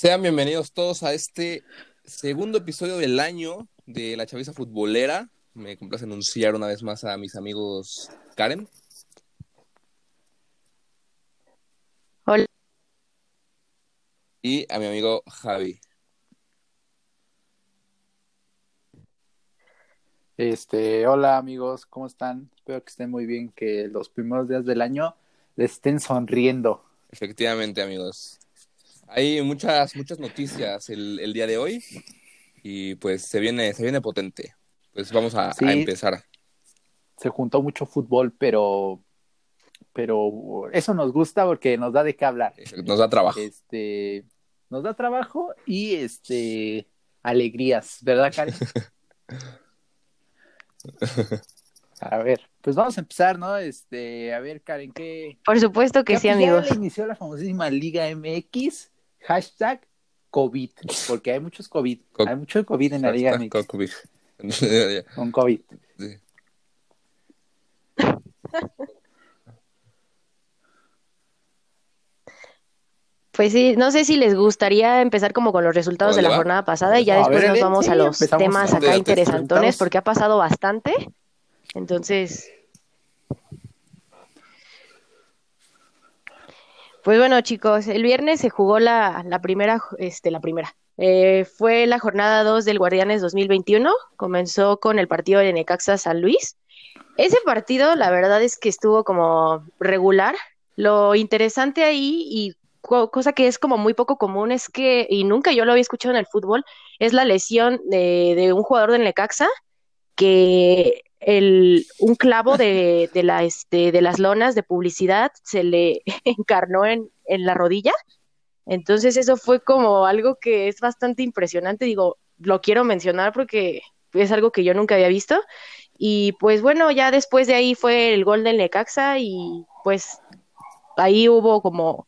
Sean bienvenidos todos a este segundo episodio del año de La Chaviza Futbolera. Me complace anunciar una vez más a mis amigos Karen. Hola. Y a mi amigo Javi. Este, hola amigos, ¿cómo están? Espero que estén muy bien, que los primeros días del año les estén sonriendo. Efectivamente, amigos. Hay muchas, muchas noticias el, el día de hoy y pues se viene, se viene potente. Pues vamos a, Sí. a empezar. Se juntó mucho fútbol, pero, pero eso nos gusta porque nos da de qué hablar. Nos da trabajo. Este, nos da trabajo y este alegrías, ¿verdad, Karen? A ver, pues vamos a empezar, ¿no? Este, a ver, Karen, ¿qué, Por supuesto que sí, pues, ya amigos. inició la famosísima Liga MX, hashtag COVID, porque hay muchos COVID, Co- hay mucho COVID en la Liga MX, Cocovic. con COVID. Sí. Pues sí, no sé si les gustaría empezar como con los resultados de la jornada pasada y ya A después ver, nos sí, vamos a los temas acá interesantones porque ha pasado bastante. Entonces, pues bueno, chicos, el viernes se jugó la, primera, este, la primera. Eh, fue la jornada 2 del Guardianes 2021. Comenzó con el partido de Necaxa San Luis. Ese partido, la verdad es que estuvo como regular. Lo interesante ahí y co- cosa que es como muy poco común es que, y nunca yo lo había escuchado en el fútbol, es la lesión de, de un jugador del Necaxa que el, un clavo de, de, la, este, de las lonas de publicidad se le encarnó en, en la rodilla. Entonces eso fue como algo que es bastante impresionante. Digo, lo quiero mencionar porque es algo que yo nunca había visto. Y pues bueno, ya después de ahí fue el gol del Necaxa y pues ahí hubo como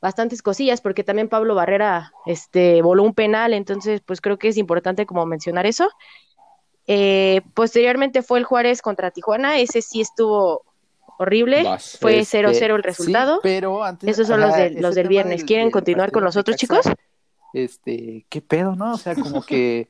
bastantes cosillas porque también Pablo Barrera este voló un penal, entonces pues creo que es importante como mencionar eso. Eh, posteriormente fue el Juárez contra Tijuana, ese sí estuvo horrible, Vas. fue Este, 0-0 el resultado. Sí, pero antes, Esos son los, ajá, de, los del viernes. ¿Quieren del continuar con los otros, chicos? Este, qué pedo, ¿no? O sea, como que,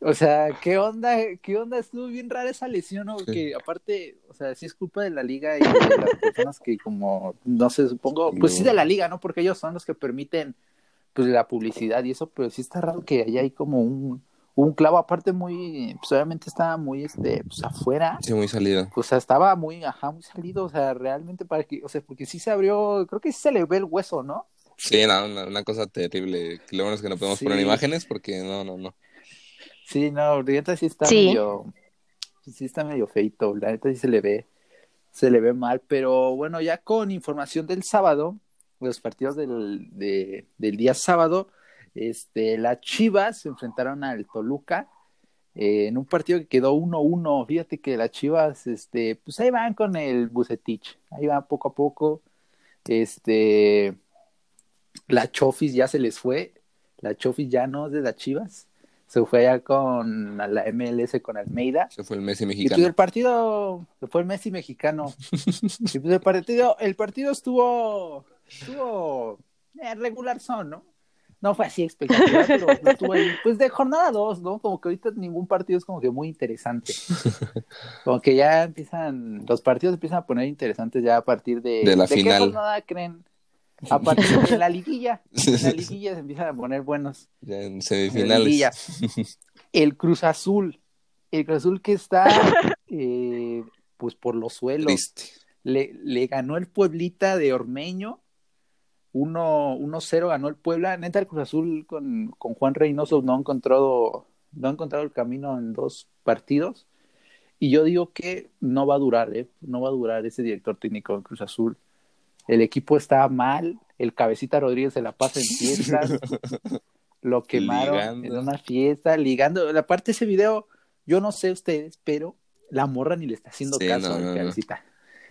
o sea, qué onda, qué onda, estuvo bien rara esa lesión, ¿no? Porque aparte, o sea, sí es culpa de la liga y de las personas que como, no sé, supongo, pues sí de la liga, ¿no? Porque ellos son los que permiten, pues, la publicidad y eso, pero sí está raro que allá hay como un, un clavo, aparte muy, pues obviamente estaba muy, este, pues afuera, Sí, muy salido. o sea, estaba muy, ajá, muy salido, o sea, realmente para que, o sea, porque sí se abrió, creo que sí se le ve el hueso, ¿no? Sí, no, una, una cosa terrible. Lo bueno es que no podemos Sí. poner imágenes porque no, no, no. Sí, no, la neta sí está Sí. medio, sí está medio feito, la neta sí se le ve, se le ve mal, pero bueno, ya con información del sábado, los partidos del, de- del día sábado, este, las Chivas se enfrentaron al Toluca eh, en un partido que quedó 1-1, fíjate que las Chivas, este, pues ahí van con el Bucetich, ahí van poco a poco, este, la Chofis ya se les fue, la Chofis ya no es de las Chivas, se fue allá con la MLS con Almeida. Ese fue el Messi Y pues mexicano. el partido fue el Messi mexicano. y pues el partido, el partido estuvo, estuvo eh, regular son, ¿no? No fue así espectacular, pero estuvo ahí. Pues de jornada 2, ¿no? Como que ahorita ningún partido es como que muy interesante. Como que ya empiezan, los partidos empiezan a poner interesantes ya a partir de... De la qué final. jornada creen? A partir de la liguilla. En la liguilla se empiezan a poner buenos. Ya en semifinales. El Cruz Azul. El Cruz Azul que está eh, pues por los suelos. Triste. Le, le ganó el Pueblita de Ormeño. 1 1-0 ganó el Puebla. Neta, el Cruz Azul con, con Juan Reynoso no ha encontrado, no ha encontrado el camino en dos partidos. Y yo digo que no va a durar, ¿eh? No va a durar ese director técnico de Cruz Azul. El equipo está mal. El Cabecita Rodríguez se la pasa en fiestas. Lo quemaron Ligando. en una fiesta, ligando. Aparte ese video, yo no sé ustedes, pero la morra ni le está haciendo Sí, caso no, al no. Cabecita.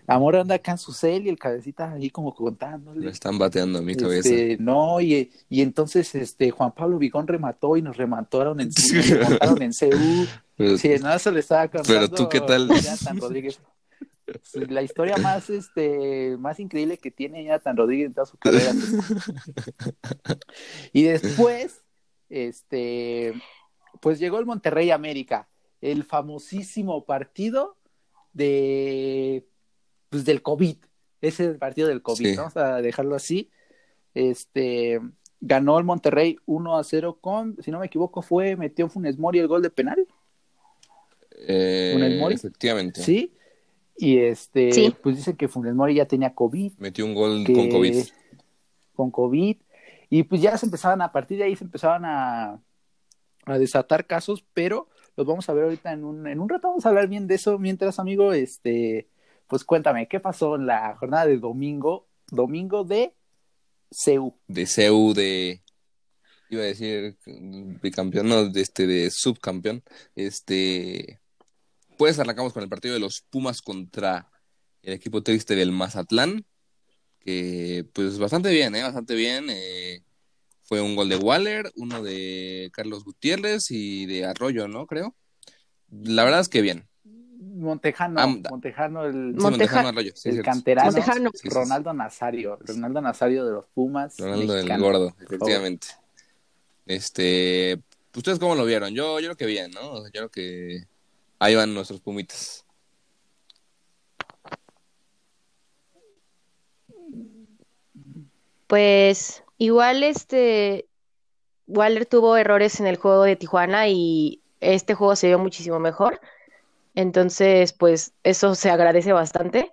Morra anda acá en su cel y el Cabecita ahí como contándole. Me están bateando a mi cabeza. Este, no, y, y entonces este Juan Pablo Vigón remató y nos remataron en, nos remontaron en CU. Pero, Sí, no, eso le estaba contando. Pero tú, ¿qué tal? Jonathan Rodríguez. la historia más, este, más increíble que tiene Jonathan Rodríguez en toda su carrera. y después, este, pues llegó el Monterrey América, el famosísimo partido de, pues del COVID. Ese es el partido del COVID, Sí. vamos a dejarlo así. Este, ganó el Monterrey 1 a 0 con, si no me equivoco, fue, metió Funes Mori el gol de penal. Eh, ¿Funes Mori? Efectivamente. Sí. Y este, Sí. pues dice que Funes Mori ya tenía COVID, Metió un gol que- con COVID. con COVID. Y pues ya se empezaban, a partir de ahí se empezaban a, a desatar casos, pero los vamos a ver ahorita en un, en un rato, vamos a hablar bien de eso. Mientras, amigo, este, pues cuéntame, ¿qué pasó en la jornada de domingo? Domingo de CEU. De CEU, de. Iba a decir bicampeón, no, de, este, de subcampeón. Este. Pues arrancamos con el partido de los Pumas contra el equipo triste del Mazatlán. Que, pues, bastante bien, ¿eh? Bastante bien. eh, fue un gol de Waller, uno de Carlos Gutiérrez y de Arroyo, ¿no? Creo. La verdad es que bien. Montejano, Ah, Montejano, el, Sí, Monteja- Montejano Arroyo. sí, el canterano, Montejano. Ronaldo Nazario, Ronaldo Nazario de los Pumas. Ronaldo del. Gordo, efectivamente. Este, ¿ustedes cómo lo vieron? Yo, yo creo que bien, ¿no? O sea, yo creo que ahí van nuestros pumitas. Pues igual este Waller tuvo errores en el juego de Tijuana y este juego se vio muchísimo mejor. Entonces, pues eso se agradece bastante.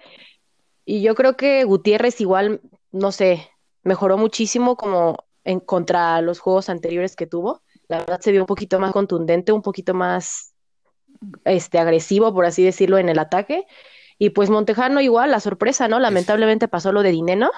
Y yo creo que Gutiérrez igual, no sé, mejoró muchísimo como en contra los juegos anteriores que tuvo. La verdad se vio un poquito más contundente, un poquito más este agresivo, por así decirlo, en el ataque. Y pues Montejano igual, la sorpresa, ¿no? Lamentablemente pasó lo de Dineno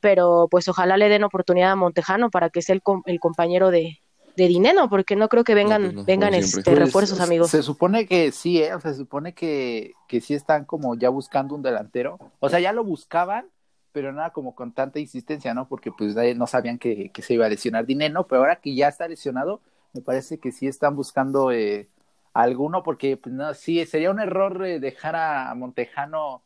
pero pues ojalá le den oportunidad a Montejano para que sea el, com- el compañero de, de Dineno, porque no creo que vengan, No, pues no, vengan este, Pues, refuerzos, amigos. Se supone que sí, ¿eh? O sea, se supone que, que sí están como ya buscando un delantero. O sea, ya lo buscaban, pero nada como con tanta insistencia, ¿no? Porque pues no sabían que, que se iba a lesionar Dineno, pero ahora que ya está lesionado, me parece que sí están buscando eh, alguno, porque pues no, sí, sería un error eh, dejar a Montejano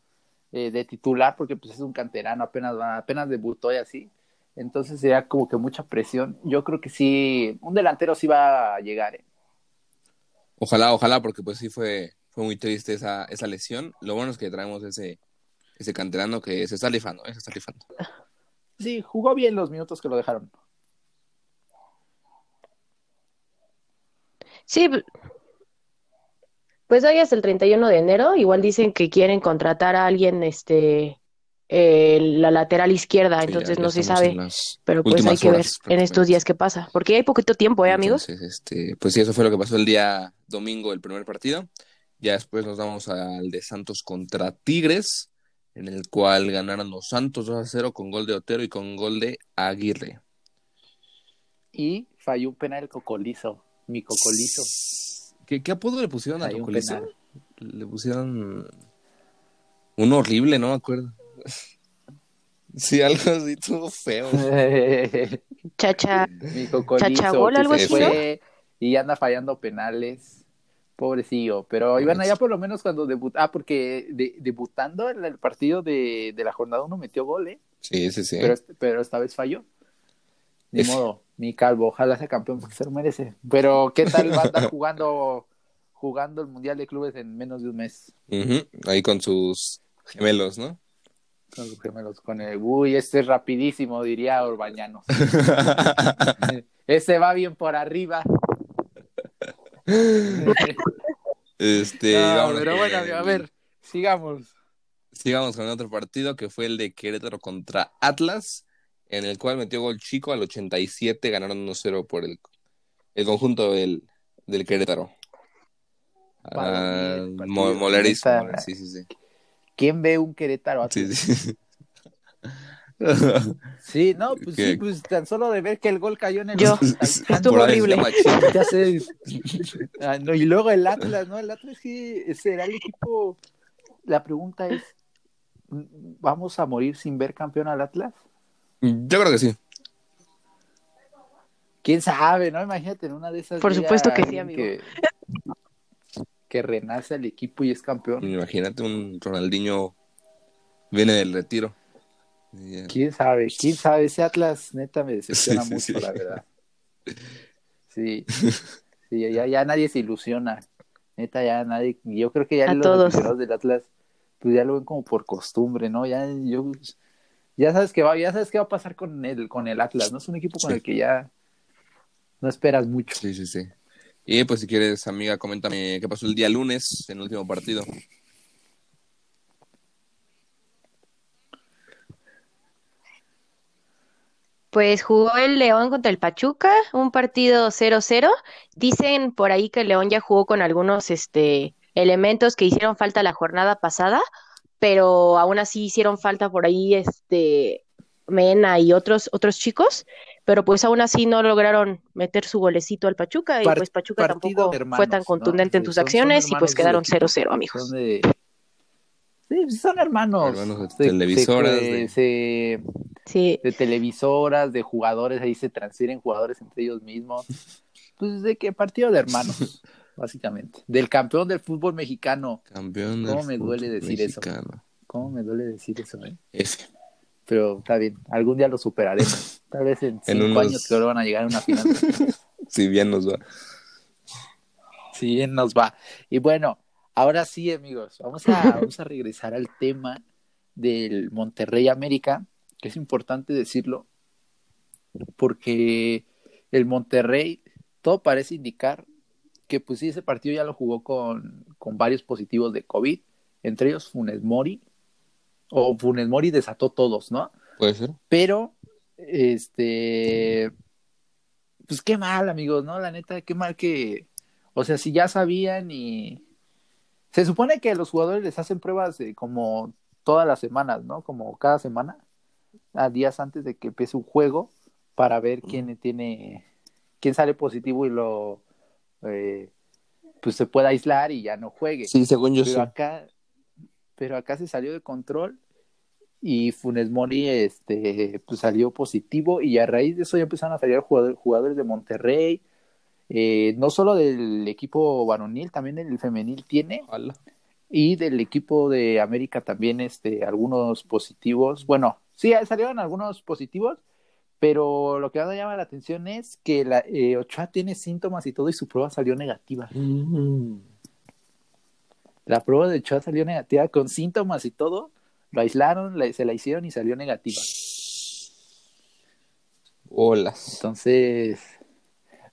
eh, de titular, porque pues es un canterano, apenas, va- apenas debutó y así. Entonces sería como que mucha presión. Yo creo que sí, un delantero sí va a llegar, ¿eh? Ojalá, ojalá, porque pues sí fue, fue muy triste esa, esa lesión. Lo bueno es que traemos ese, ese canterano que se está rifando, ¿eh? Se está rifando. Sí, jugó bien los minutos que lo dejaron. Sí, pues hoy es el 31 de enero, igual dicen que quieren contratar a alguien, este, eh, la lateral izquierda, Sí, entonces ya- ya no se sabe, pero pues hay que ver en estos días qué pasa, porque hay poquito tiempo, ¿eh, amigos? Entonces, este, pues sí, eso fue lo que pasó el día domingo, el primer partido. Ya después nos vamos al de Santos contra Tigres, en el cual ganaron los Santos 2 a 0 con gol de Otero y con gol de Aguirre. Y falló un penal el Cocolizo, mi Cocolizo. ¿Qué, qué apodo le pusieron a Falló un Cocolizo? penal. Le pusieron un horrible, no me acuerdo. Sí, algo así, todo feo. Chacha, mi Chachagol, algo así, y anda fallando penales. Pobrecillo, pero iban allá por lo menos cuando debutó. Ah, porque de- debutando en el partido de, de la jornada uno metió gol, ¿eh? Sí, sí, sí. Pero, este- pero esta vez falló. Ni modo, mi calvo, ojalá sea campeón porque se lo merece. Pero, ¿qué tal va a estar jugando, jugando el Mundial de Clubes en menos de un mes? Ahí con sus gemelos, ¿no? Con los gemelos, con el. Uy, este es rapidísimo, diría Orbañanos. Ese va bien por arriba. Este, No, vámonos pero con bueno, el- a ver, sigamos. Sigamos con otro partido que fue el de Querétaro contra Atlas, en el cual metió gol chico al 87, ganaron 1-0 por el, el conjunto del, del Querétaro. Ah, el molerísimo, sí, sí, sí. ¿Quién ve un Querétaro? Sí, sí. Sí, no, pues ¿Qué? sí, pues tan solo de ver que el gol cayó en el. Yo. Estuvo ahí se horrible. Ya sé. Ah, no, y luego el Atlas, ¿no? El Atlas sí será el equipo. La pregunta es: ¿vamos a morir sin ver campeón al Atlas? Yo creo que sí. ¿Quién sabe, no? Imagínate en una de esas. Por supuesto que sí, amigo. Que, que renace el equipo y es campeón. Imagínate un Ronaldinho viene del retiro. ¿Quién sabe? ¿Quién sabe? Ese Atlas neta me decepciona mucho, la verdad. Sí, sí ya, ya nadie se ilusiona. Neta, ya nadie. Yo creo que ya A los todos. aficionados del Atlas, pues ya lo ven como por costumbre, ¿no? Ya, yo, ya sabes que va, ya sabes qué va a pasar con el, con el Atlas, ¿no? Es un equipo con Sí. el que ya no esperas mucho. Sí, sí, sí. Y pues si quieres, amiga, coméntame qué pasó el día lunes en el último partido. Pues jugó el León contra el Pachuca, un partido 0-0. Dicen por ahí que el León ya jugó con algunos este, elementos que hicieron falta la jornada pasada, pero aún así hicieron falta por ahí este Mena y otros otros chicos, pero pues aún así no lograron meter su golecito al Pachuca y Par- pues Pachuca tampoco hermanos, fue tan ¿no? contundente en sus son- son acciones y pues quedaron equipo. 0-0, amigos. Son de... Sí, son hermanos. Hermanos de televisoras, de- se- Sí, de televisoras, de jugadores, ahí se transfieren jugadores entre ellos mismos. Pues de qué partido de hermanos, básicamente. Del campeón del fútbol mexicano. Campeón ¿Cómo del me duele decir eso? ¿Cómo me duele decir eso, eh? Ese. Pero está bien, algún día lo superaremos. Tal vez en En cinco unos- años que van a llegar a una final. Si bien nos va. Sí, bien nos va. Y bueno, ahora sí, amigos, vamos a, vamos a regresar al tema del Monterrey América, que es importante decirlo, porque el Monterrey, todo parece indicar que pues sí, ese partido ya lo jugó con, con varios positivos de COVID, entre ellos Funes Mori, o Funes Mori desató todos, ¿no? ¿Puede ser? Pero, este, pues qué mal, amigos, ¿no? La neta, qué mal que, o sea, si ya sabían y se supone que los jugadores les hacen pruebas de como todas las semanas, ¿no? Como cada semana, a días antes de que empiece un juego, para ver quién tiene, quién sale positivo y lo, eh, pues se pueda aislar y ya no juegue. Sí, según yo Pero acá, pero acá se salió de control y Funes Mori este, pues salió positivo y a raíz de eso ya empezaron a salir jugadores, jugadores de Monterrey, eh, no solo del equipo varonil, también el femenil tiene Ojalá. y del equipo de América también este, algunos positivos, bueno, sí, salieron algunos positivos, pero lo que más me llama la atención es que la, eh, Ochoa tiene síntomas y todo y su prueba salió negativa. La prueba de Ochoa salió negativa con síntomas y todo. Lo aislaron, la- se la hicieron y salió negativa. Olas. Entonces,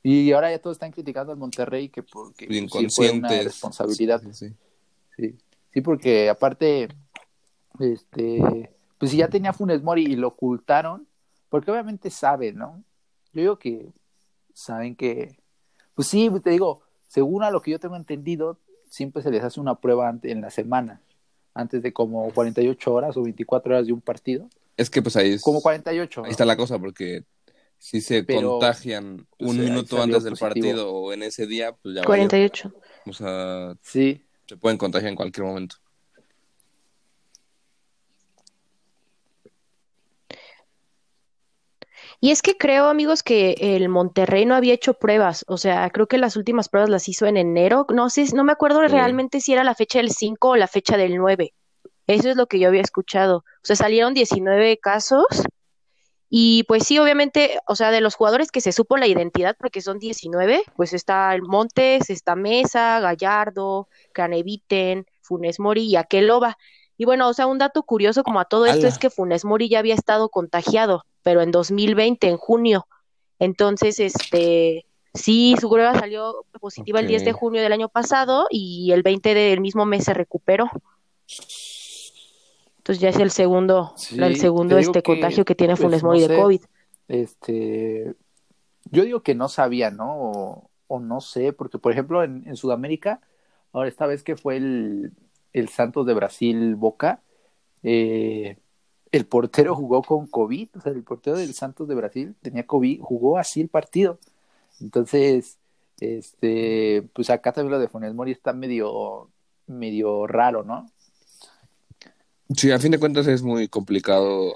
y ahora ya todos están criticando al Monterrey que porque pues, sí fue una responsabilidad. Sí, sí. Sí, sí, porque aparte, este, pues si ya tenía Funes Mori y lo ocultaron, porque obviamente saben, ¿no? Yo digo que saben que, pues sí, te digo, según a lo que yo tengo entendido, siempre se les hace una prueba en la semana, antes de como 48 horas o 24 horas de un partido, Es que pues ahí, es- como 48. ahí ¿no? está la cosa, porque si se Pero, contagian pues, un minuto antes del positivo. partido o en ese día, pues ya valió. 48. O sea, Sí, se pueden contagiar en cualquier momento. Y es que creo, amigos, que el Monterrey no había hecho pruebas. O sea, creo que las últimas pruebas las hizo en enero. No sé, no me acuerdo realmente si era la fecha del 5 o la fecha del 9. Eso es lo que yo había escuchado. O sea, salieron 19 casos. Y pues sí, obviamente, o sea, de los jugadores que se supo la identidad, porque son 19, pues está el Montes, está Mesa, Gallardo, Caneviten, Funes Mori y Akeloba. Y bueno, o sea, un dato curioso como a todo esto es que Funes Mori ya había estado contagiado, pero en 2020, en junio. Entonces, este, sí, su prueba salió positiva el 10 de junio del año pasado y el 20 del mismo mes se recuperó. Entonces ya es el segundo, Sí, el segundo este que, contagio que tiene pues, Funes no Mori de. COVID. este, yo digo que no sabía, ¿no? O, o no sé, porque por ejemplo en, en Sudamérica, ahora esta vez que fue el, el Santos de Brasil Boca, eh, el portero jugó con COVID, o sea, el portero del Santos de Brasil tenía COVID, jugó así el partido. Entonces, este, pues acá también lo de Funes Mori está medio, medio raro, ¿no? Sí, a fin de cuentas es muy complicado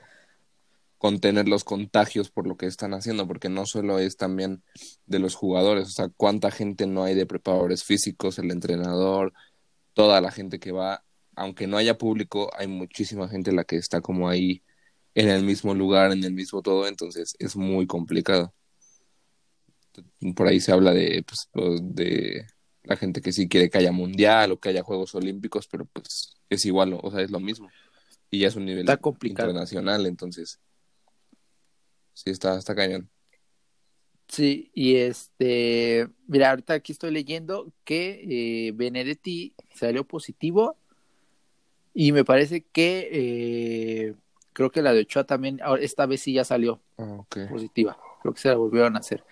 contener los contagios por lo que están haciendo, porque no solo es también de los jugadores, o sea, cuánta gente no hay de preparadores físicos, el entrenador, toda la gente que va, aunque no haya público, hay muchísima gente la que está como ahí en el mismo lugar, en el mismo todo, entonces es muy complicado. Por ahí se habla de, pues, de la gente que sí quiere que haya mundial o que haya Juegos Olímpicos, pero pues es igual, o sea, es lo mismo. Y ya es un nivel internacional, entonces sí está, está cañón. Sí, y este, mira, ahorita aquí estoy leyendo que eh, Benedetti salió positivo y me parece que eh, creo que la de Ochoa también, esta vez sí ya salió ah, positiva, creo que se la volvieron a hacer.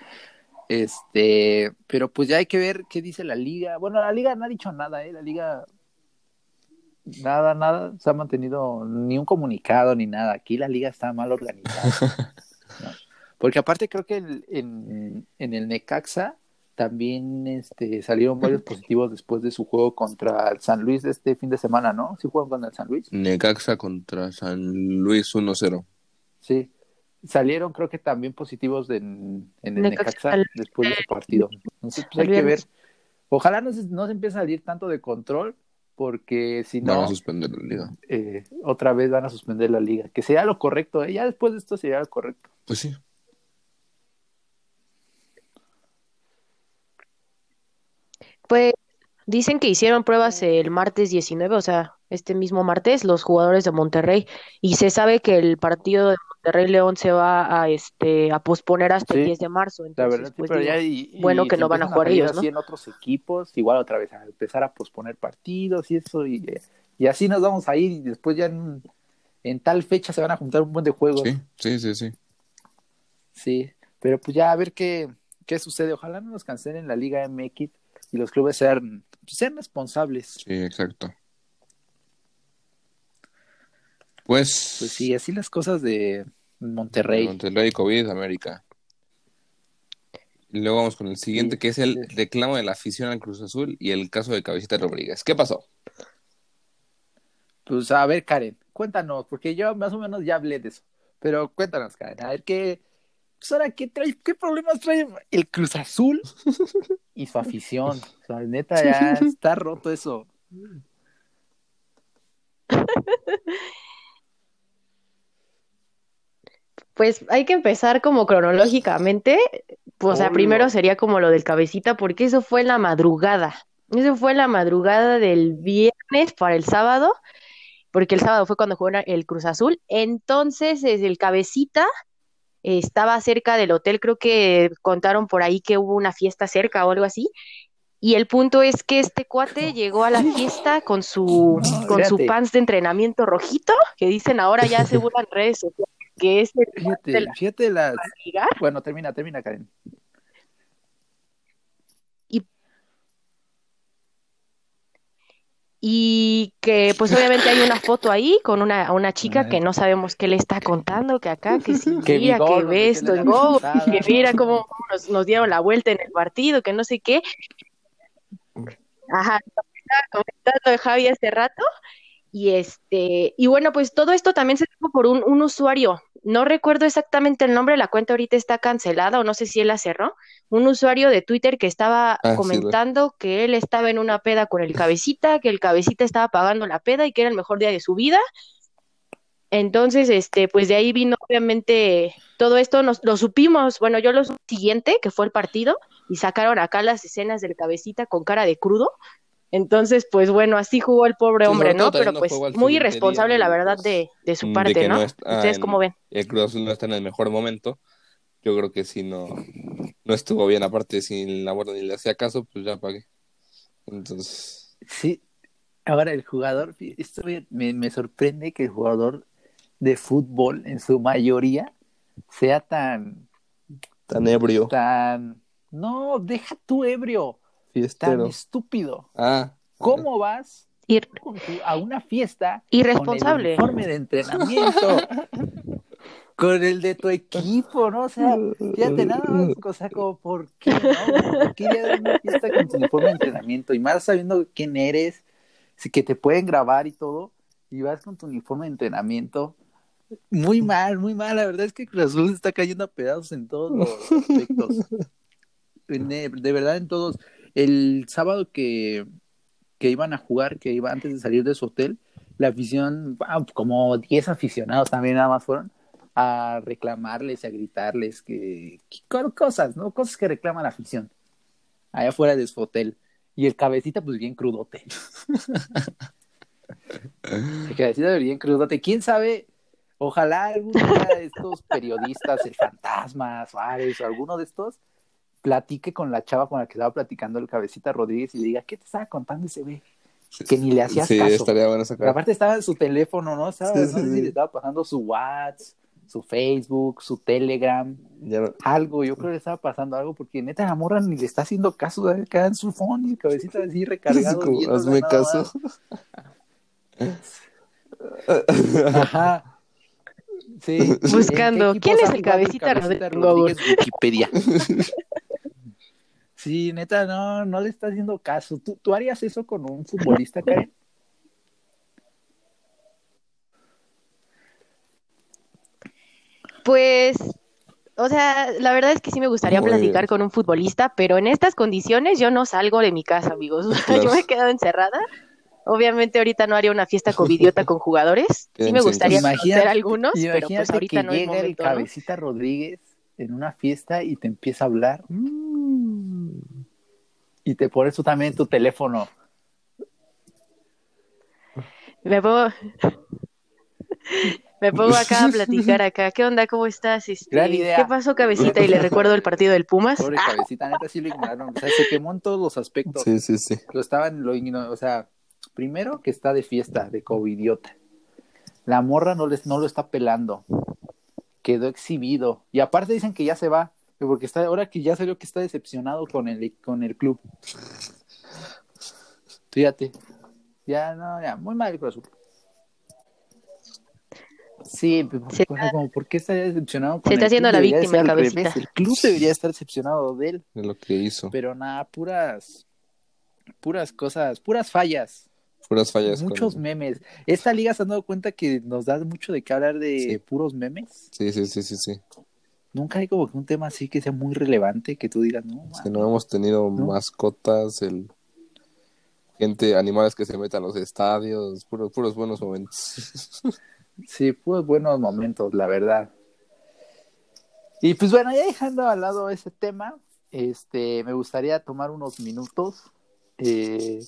Este, pero pues ya hay que ver qué dice la liga. Bueno, la liga no ha dicho nada, ¿eh? La liga nada, nada, se ha mantenido ni un comunicado ni nada. Aquí la liga está mal organizada. Porque aparte creo que en, en, el Necaxa también este, salieron varios positivos después de su juego contra el San Luis de este fin de semana, ¿no? ¿Sí juegan contra el San Luis? Necaxa contra San Luis 1-0. Sí, salieron creo que también positivos en, el Necaxa, después de ese partido. Entonces pues, hay que ver. Ojalá no se, no se empiece a salir tanto de control, porque si no... Van a suspender la liga. Eh, otra vez van a suspender la liga, que sería lo correcto, ¿eh? ya después de esto sería lo correcto. Pues sí. Pues dicen que hicieron pruebas el martes 19, o sea, este mismo martes, los jugadores de Monterrey, y se sabe que el partido de Monterrey León se va a este a posponer hasta el 10 de marzo. Entonces, pues, bueno que no van a jugar ellos, ¿no? Así en otros equipos, igual otra vez a empezar a posponer partidos y eso, y, y así nos vamos a ir, y después ya en, en, tal fecha se van a juntar un buen de juegos. Sí, sí, sí, sí. Sí, pero pues ya a ver qué, qué sucede. Ojalá no nos cancelen la Liga MX y los clubes sean, sean responsables. Sí, exacto. Pues, pues sí, así las cosas de Monterrey. Monterrey, COVID, América. Y luego vamos con el siguiente, que es el reclamo de la afición al Cruz Azul y el caso de Cabecita Rodríguez. ¿Qué pasó? Pues a ver, Karen, cuéntanos, porque yo más o menos ya hablé de eso. Pero cuéntanos, Karen, a ver qué, pues ahora, ¿qué, trae, ¿qué problemas trae el Cruz Azul y su afición? O sea, neta, ya está roto eso. Pues hay que empezar como cronológicamente. Pues, o sea, primero sería como lo del cabecita, porque eso fue la madrugada. Eso fue la madrugada del viernes para el sábado, porque el sábado fue cuando jugó el Cruz Azul. Entonces, desde el cabecita estaba cerca del hotel, creo que contaron por ahí que hubo una fiesta cerca o algo así. Y el punto es que este cuate llegó a la fiesta con su, con su pants de entrenamiento rojito, que dicen ahora ya según las redes sociales que es el fíjate, fíjate las... Bueno, termina, termina, Karen. Y que pues obviamente hay una foto ahí con una, una chica que no sabemos qué le está contando, que acá, que sí, que mira, que ve esto, que mira cómo nos, nos, dieron la vuelta en el partido, que no sé qué. Ajá, estaba comentando de Javi hace rato, y este, y bueno, pues todo esto también se tuvo por un, un usuario. No recuerdo exactamente el nombre, la cuenta ahorita está cancelada o no sé si él la cerró, un usuario de Twitter que estaba ah, comentando que él estaba en una peda con el cabecita, que el cabecita estaba pagando la peda y que era el mejor día de su vida. Entonces, este, pues de ahí vino obviamente todo esto, nos, lo supimos, bueno, yo lo siguiente, que fue el partido, y sacaron acá las escenas del cabecita con cara de crudo, entonces, pues bueno, así jugó el pobre hombre, ¿no? Pero pues muy irresponsable, la verdad, de, de su parte, ¿no? ¿Ustedes cómo ven? El Cruz no está en el mejor momento. Yo creo que si no, no estuvo bien, aparte, si la guardia ni le hacía caso, pues ya pagué. Entonces. Sí, ahora el jugador, esto me, me sorprende que el jugador de fútbol, en su mayoría, sea tan. Tan ebrio. Tan. No, deja tu ebrio Tan estúpido. Ah. ¿Cómo vas a una fiesta irresponsable con el uniforme de entrenamiento? con el de tu equipo, ¿no? O sea, fíjate nada más, o sea, como, ¿por qué, no? ¿Por qué ir a una fiesta con tu uniforme de entrenamiento? Y más sabiendo quién eres, que te pueden grabar y todo, y vas con tu uniforme de entrenamiento. Muy mal, muy mal. La verdad es que Cruz Azul está cayendo a pedazos en todos los aspectos. de verdad, en todos. El sábado que, que iban a jugar, que iba antes de salir de su hotel, la afición, como 10 aficionados también nada más fueron a reclamarles, a gritarles que, cosas, ¿no? Cosas que reclama la afición. Allá afuera de su hotel. Y el cabecita, pues bien crudote. el cabecita bien crudote. ¿Quién sabe? Ojalá alguno de estos periodistas, el fantasma, Suárez o alguno de estos, platique con la chava con la que estaba platicando el cabecita Rodríguez y le diga, ¿qué te estaba contando ese güey? Que ni le hacías sí, caso. estaría bueno sacar. Aparte estaba en su teléfono, ¿no? Si sí. le estaba pasando su WhatsApp, su Facebook, su Telegram, Ya algo. Yo creo que le estaba pasando algo porque neta la morra ni le está haciendo caso, queda en su phone y el cabecita así recargado. como, hazme nada caso. más. Ajá. Sí. Buscando, ¿En qué ¿quién es el jugado Cabecita Rodríguez? Wikipedia. Sí, neta, no, no le está haciendo caso. ¿Tú, tú harías eso con un futbolista, Karen? Pues, o sea, la verdad es que sí me gustaría Muy platicar bien. con un futbolista, pero en estas condiciones yo no salgo de mi casa, amigos. Yo me he quedado encerrada. Obviamente ahorita no haría una fiesta covidiota con jugadores. Sí me gustaría Imagínate- algunos, pero pues ahorita que no es llega el momento, ¿no? cabecita Rodríguez en una fiesta y te empieza a hablar y te pones tú también tu teléfono. Me pongo... Me pongo acá a platicar acá. ¿Qué onda? ¿Cómo estás? Este, Gran idea. ¿Qué pasó, cabecita? Y le recuerdo el partido del Pumas. Pobre cabecita, neta sí lo ignoraron. O sea, se quemó en todos los aspectos. Sí, sí, sí. Lo estaban, lo igno- o sea, primero que está de fiesta, de covidiota. La morra no, les, no lo está pelando. Quedó exhibido. Y aparte dicen que ya se va. que Porque está, ahora que ya salió que está decepcionado con el, con el club. Fíjate. Ya, no, ya, muy mal el Cruz Azul. Sí, pero, Se sea, como, ¿por qué estaría decepcionado con se está haciendo la víctima, al cabecita. revés. El club debería estar decepcionado de él. De lo que hizo. Pero nada, puras, puras cosas, puras fallas, Puras fallas. muchos con- memes. Esta liga se han dado cuenta que nos da mucho de qué hablar de Sí. puros memes. Sí, sí, sí, sí, sí. Nunca hay como que un tema así que sea muy relevante que tú digas, no, Que man". no hemos tenido ¿No? mascotas, el gente, animales que se metan a los estadios, puros, puros buenos momentos. sí, puros buenos momentos, la verdad. Y pues bueno, ya dejando al lado ese tema, este, me gustaría tomar unos minutos eh,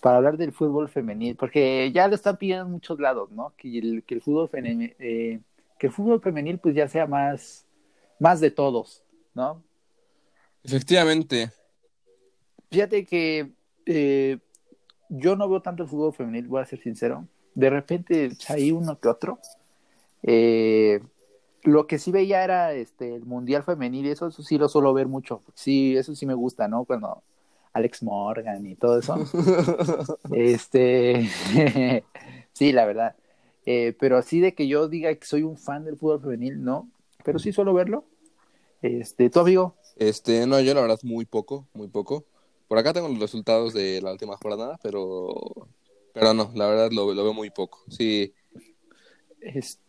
para hablar del fútbol femenil, porque ya lo están pidiendo en muchos lados, ¿no? Que el, que el fútbol femenil, eh, que el fútbol femenil pues ya sea más, más de todos, ¿no? Efectivamente, Fíjate que eh, yo no veo tanto el fútbol femenil, voy a ser sincero. De repente hay uno que otro. Eh, lo que sí veía era este el mundial femenil y eso, eso sí lo suelo ver mucho. Sí, eso sí me gusta, ¿no? Cuando Alex Morgan y todo eso. este, sí, la verdad. Eh, pero así de que yo diga que soy un fan del fútbol femenil, no. Pero sí suelo verlo. Este, tu amigo. este, no, yo la verdad muy poco, muy poco. Por acá tengo los resultados de la última jornada, pero, pero no, la verdad lo, lo veo muy poco. Sí, Es-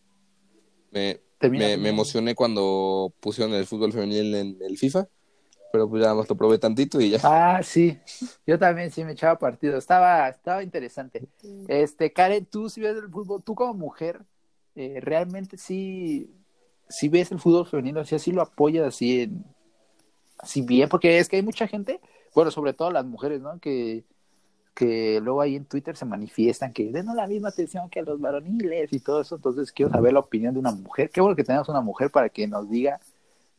me, me, emocioné cuando pusieron el fútbol femenil en el FIFA, pero pues ya más lo probé tantito y ya. Ah, sí. Yo también sí me echaba partido. Estaba, estaba interesante. Este, Karen, tú si ves el fútbol, tú como mujer, eh, realmente sí, sí ves el fútbol femenino, así, así lo apoyas así en, así bien, porque es que hay mucha gente, bueno, sobre todo las mujeres, ¿no? Que, que luego ahí en Twitter se manifiestan que denos la misma atención que a los varoniles y todo eso. Entonces quiero saber la opinión de una mujer. Qué bueno que tenemos una mujer para que nos diga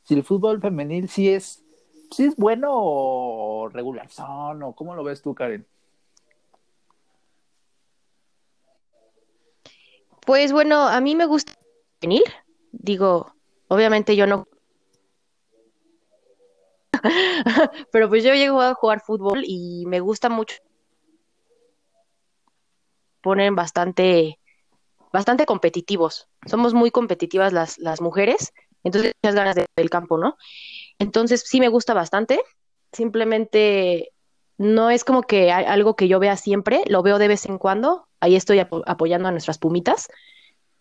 si el fútbol femenil sí es, sí es bueno o regular son, o cómo lo ves tú, Karen. Pues bueno, a mí me gusta venir. Digo, obviamente yo no. Pero pues yo llego a jugar fútbol y me gusta mucho. Ponen bastante, bastante competitivos. Somos muy competitivas las, las mujeres, entonces muchas ganas de- del campo, ¿no? Entonces sí me gusta bastante. Simplemente no es como que algo que yo vea siempre, lo veo de vez en cuando. Ahí estoy apo- apoyando a nuestras pumitas.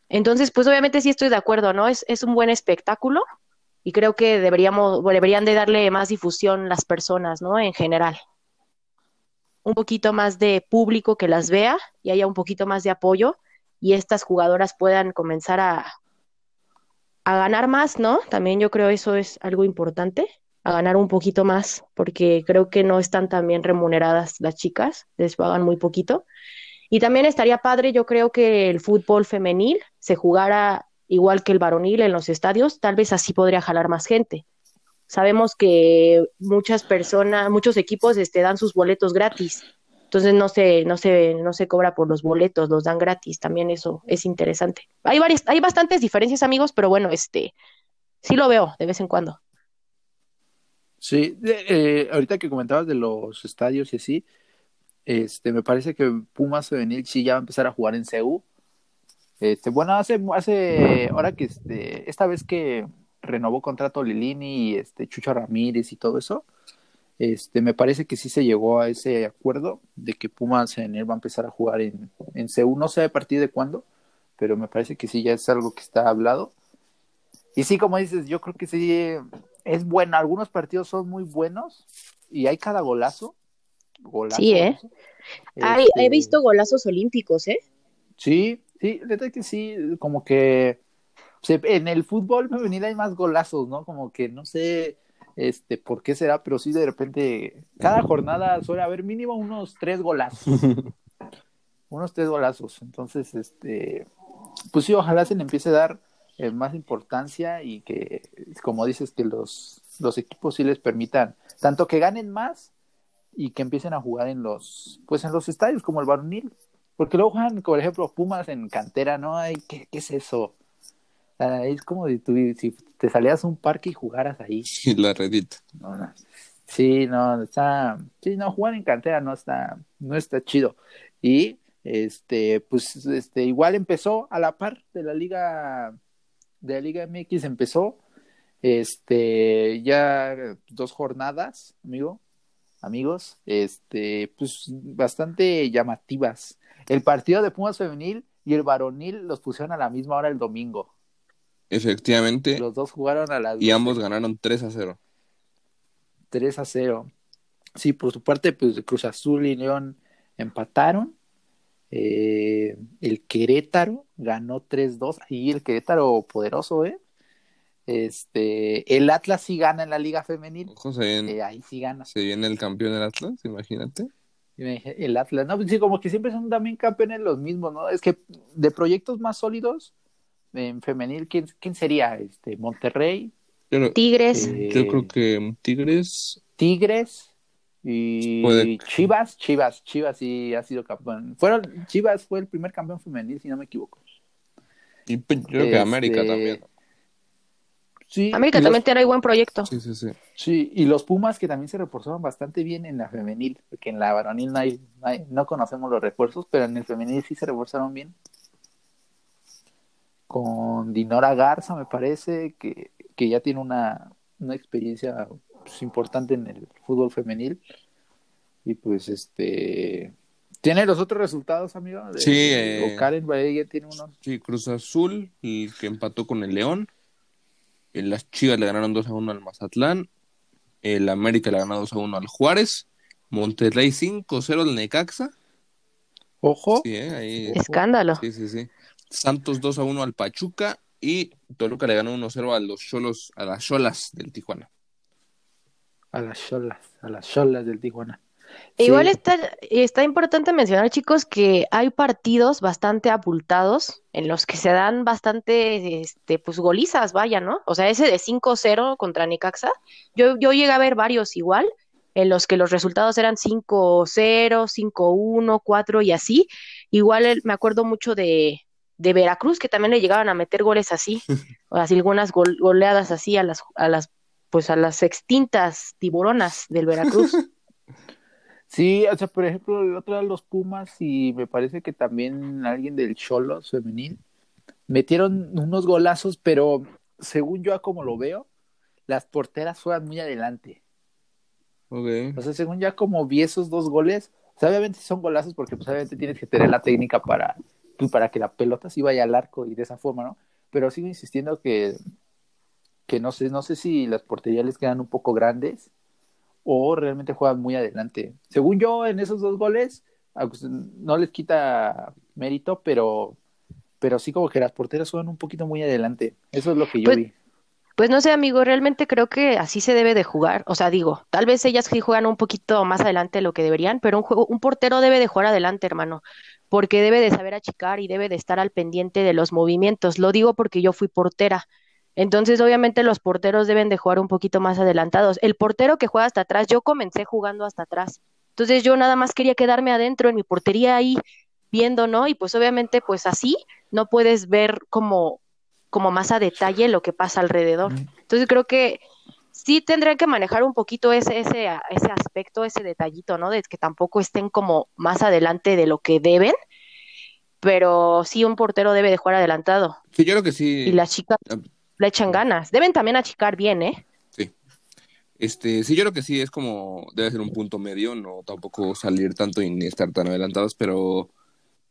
Entonces, pues obviamente sí estoy de acuerdo, ¿no? Es, es un buen espectáculo y creo que deberíamos, deberían de darle más difusión las personas, ¿no? En general. Un poquito más de público que las vea y haya un poquito más de apoyo y estas jugadoras puedan comenzar a, a ganar más, ¿no? También yo creo eso es algo importante, a ganar un poquito más, porque creo que no están tan bien remuneradas las chicas, les pagan muy poquito. Y también estaría padre, yo creo que el fútbol femenil se jugara igual que el varonil en los estadios, tal vez así podría jalar más gente. Sabemos que muchas personas, muchos equipos este, dan sus boletos gratis, entonces no se, no se, no se cobra por los boletos, los dan gratis, también eso es interesante. Hay varias, hay bastantes diferencias, amigos, pero bueno, este, sí lo veo de vez en cuando. Sí, eh, ahorita que comentabas de los estadios y así, este, me parece que Pumas Femenil sí ya va a empezar a jugar en CEU. Este, bueno, hace, hace, ahora que este, esta vez que renovó contrato Lilini y este Chucho Ramírez y todo eso, este, me parece que sí se llegó a ese acuerdo de que Pumas Femenil va a empezar a jugar en, en CEU. No sé a partir de cuándo, pero me parece que sí ya es algo que está hablado. Y sí, como dices, yo creo que sí es bueno. Algunos partidos son muy buenos y hay cada golazo sí, ¿eh? he este visto golazos olímpicos, ¿eh? Sí, sí, verdad que sí, como que en el fútbol femenil hay más golazos, ¿no? Como que no sé este por qué será, pero sí de repente cada jornada suele haber mínimo unos tres golazos. unos tres golazos. Entonces, este, pues sí, ojalá se le empiece a dar eh, más importancia y que, como dices, que los, los equipos sí les permitan tanto que ganen más y que empiecen a jugar en los, pues en los estadios como el Baronil. Porque luego juegan, por ejemplo, Pumas en cantera, ¿no? Ay, ¿qué, qué es eso? Es como si, tú, si te salías a un parque y jugaras ahí. Sí, la redita. No, Sí, no, está, sí, no, jugar en cantera no está, no está chido. Y, este, pues, este, igual empezó a la par de la liga, de la liga MX empezó, este, ya dos jornadas, amigo, amigos, este, pues bastante llamativas. El partido de Pumas femenil y el varonil los pusieron a la misma hora el domingo. Efectivamente. Los dos jugaron a las Y ambos ganaron 3 a 0. 3 a 0. Sí, por su parte, pues Cruz Azul y León empataron. Eh, el Querétaro ganó 3-2. Y el Querétaro poderoso, ¿eh? Este, el Atlas sí gana en la Liga Femenil. Eh, ahí sí gana. Se viene el campeón del Atlas, imagínate. El Atlas, no, sí, como que siempre son también campeones los mismos, ¿no? Es que de proyectos más sólidos en femenil, ¿quién, quién sería? Este, Monterrey. Tigres. Eh, yo creo que Tigres. Tigres y Chivas, Chivas, Chivas sí ha sido campeón. Fueron, Chivas fue el primer campeón femenil, si no me equivoco. Y pues, creo que América este, también. América también tiene un buen proyecto. Sí, sí, sí. Sí, y los Pumas que también se reforzaron bastante bien en la femenil, porque en la varonil no, hay, no, conocemos los refuerzos, pero en el femenil sí se reforzaron bien. Con Dinora Garza, me parece, que, que ya tiene una, una experiencia pues, importante en el fútbol femenil. Y pues este. ¿Tiene los otros resultados, amigo? sí. Eh, o Karen tiene uno. Sí, Cruz Azul, que empató con el León. Eh, las Chivas le ganaron 2 a 1 al Mazatlán. El América le ganó 2 a 1 al Juárez. Monterrey 5-0 al Necaxa. Ojo. Eh, Escándalo. Sí, sí, sí. Santos 2 a 1 al Pachuca. Y Toluca le ganó 1-0 a los Cholos, a las Cholas del Tijuana. A las Cholas, a las Cholas del Tijuana. Igual está, está importante mencionar, chicos, que hay partidos bastante abultados en los que se dan bastante, este, pues, golizas, vaya, ¿no? O sea, ese de 5-0 contra Necaxa, yo, yo llegué a ver varios igual, en los que los resultados eran 5-0, 5-1, 4 y así. Igual me acuerdo mucho de, de Veracruz, que también le llegaban a meter goles así, o así algunas goleadas así a las, a las, pues a las extintas tiburonas del Veracruz. Sí, o sea, por ejemplo, el otro de los Pumas y me parece que también alguien del Cholos femenil metieron unos golazos, pero según yo, como lo veo, las porteras juegan muy adelante. Okay. O sea, según ya como vi esos dos goles, obviamente son golazos porque pues obviamente tienes que tener la técnica para para que la pelota sí vaya al arco y de esa forma, ¿no? Pero sigo insistiendo que, que no sé, no sé si las porterías les quedan un poco grandes o realmente juegan muy adelante. Según yo, en esos dos goles, no les quita mérito, pero, pero sí como que las porteras juegan un poquito muy adelante. Eso es lo que yo Pues- vi. Pues no sé, amigo, realmente creo que así se debe de jugar. O sea, digo, tal vez ellas sí juegan un poquito más adelante de lo que deberían, pero un juego, un portero debe de jugar adelante, hermano, porque debe de saber achicar y debe de estar al pendiente de los movimientos. Lo digo porque yo fui portera. Entonces, obviamente, los porteros deben de jugar un poquito más adelantados. El portero que juega hasta atrás, yo comencé jugando hasta atrás. Entonces, yo nada más quería quedarme adentro en mi portería ahí viendo, ¿no? Y pues obviamente, pues así no puedes ver como como más a detalle lo que pasa alrededor. Entonces creo que sí tendrían que manejar un poquito ese, ese, ese aspecto, ese detallito, ¿no? De que tampoco estén como más adelante de lo que deben, pero sí un portero debe de jugar adelantado. Sí, yo creo que sí. Y las chicas Ah. le echan ganas. Deben también achicar bien, ¿eh? Este, sí, yo creo que sí, es como, debe ser un punto medio, no tampoco salir tanto y ni estar tan adelantados, pero,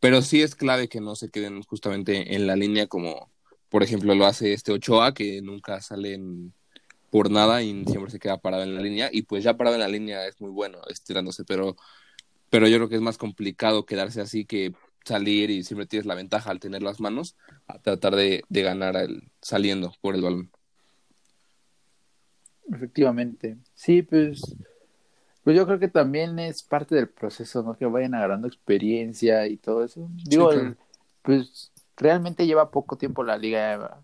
pero sí es clave que no se queden justamente en la línea como, por ejemplo, lo hace este Ochoa, que nunca salen por nada y siempre se queda parado en la línea, y pues ya parado en la línea es muy bueno, estirándose, pero, pero yo creo que es más complicado quedarse así que salir y siempre tienes la ventaja al tener las manos a tratar de, de ganar el, saliendo por el balón. Efectivamente. Sí, pues, pues yo creo que también es parte del proceso, ¿no? Que vayan agarrando experiencia y todo eso. Digo, claro. pues realmente lleva poco tiempo la liga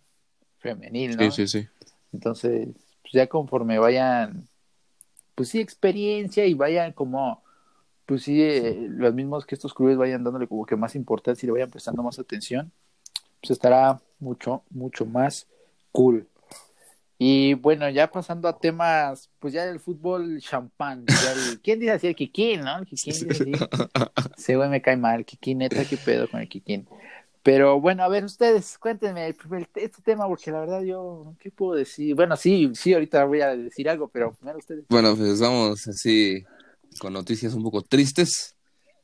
femenil, ¿no? Sí, sí, sí. Entonces, ya conforme vayan, pues sí, experiencia y vayan como, pues sí, eh, los mismos que estos clubes vayan dándole como que más importancia y le vayan prestando más atención, pues estará mucho, mucho más cool. Y bueno, ya pasando a temas, pues ya del fútbol champán. el- ¿Quién dice así? El Kikín, ¿no? El Kikín dice así. Ese güey me cae mal, Kikín, neta, qué pedo con el Kikín. Pero bueno, a ver, ustedes, cuéntenme el primer- este tema, porque la verdad yo, ¿qué puedo decir? Bueno, sí, sí, ahorita voy a decir algo, pero primero ustedes. Bueno, pues vamos así con noticias un poco tristes.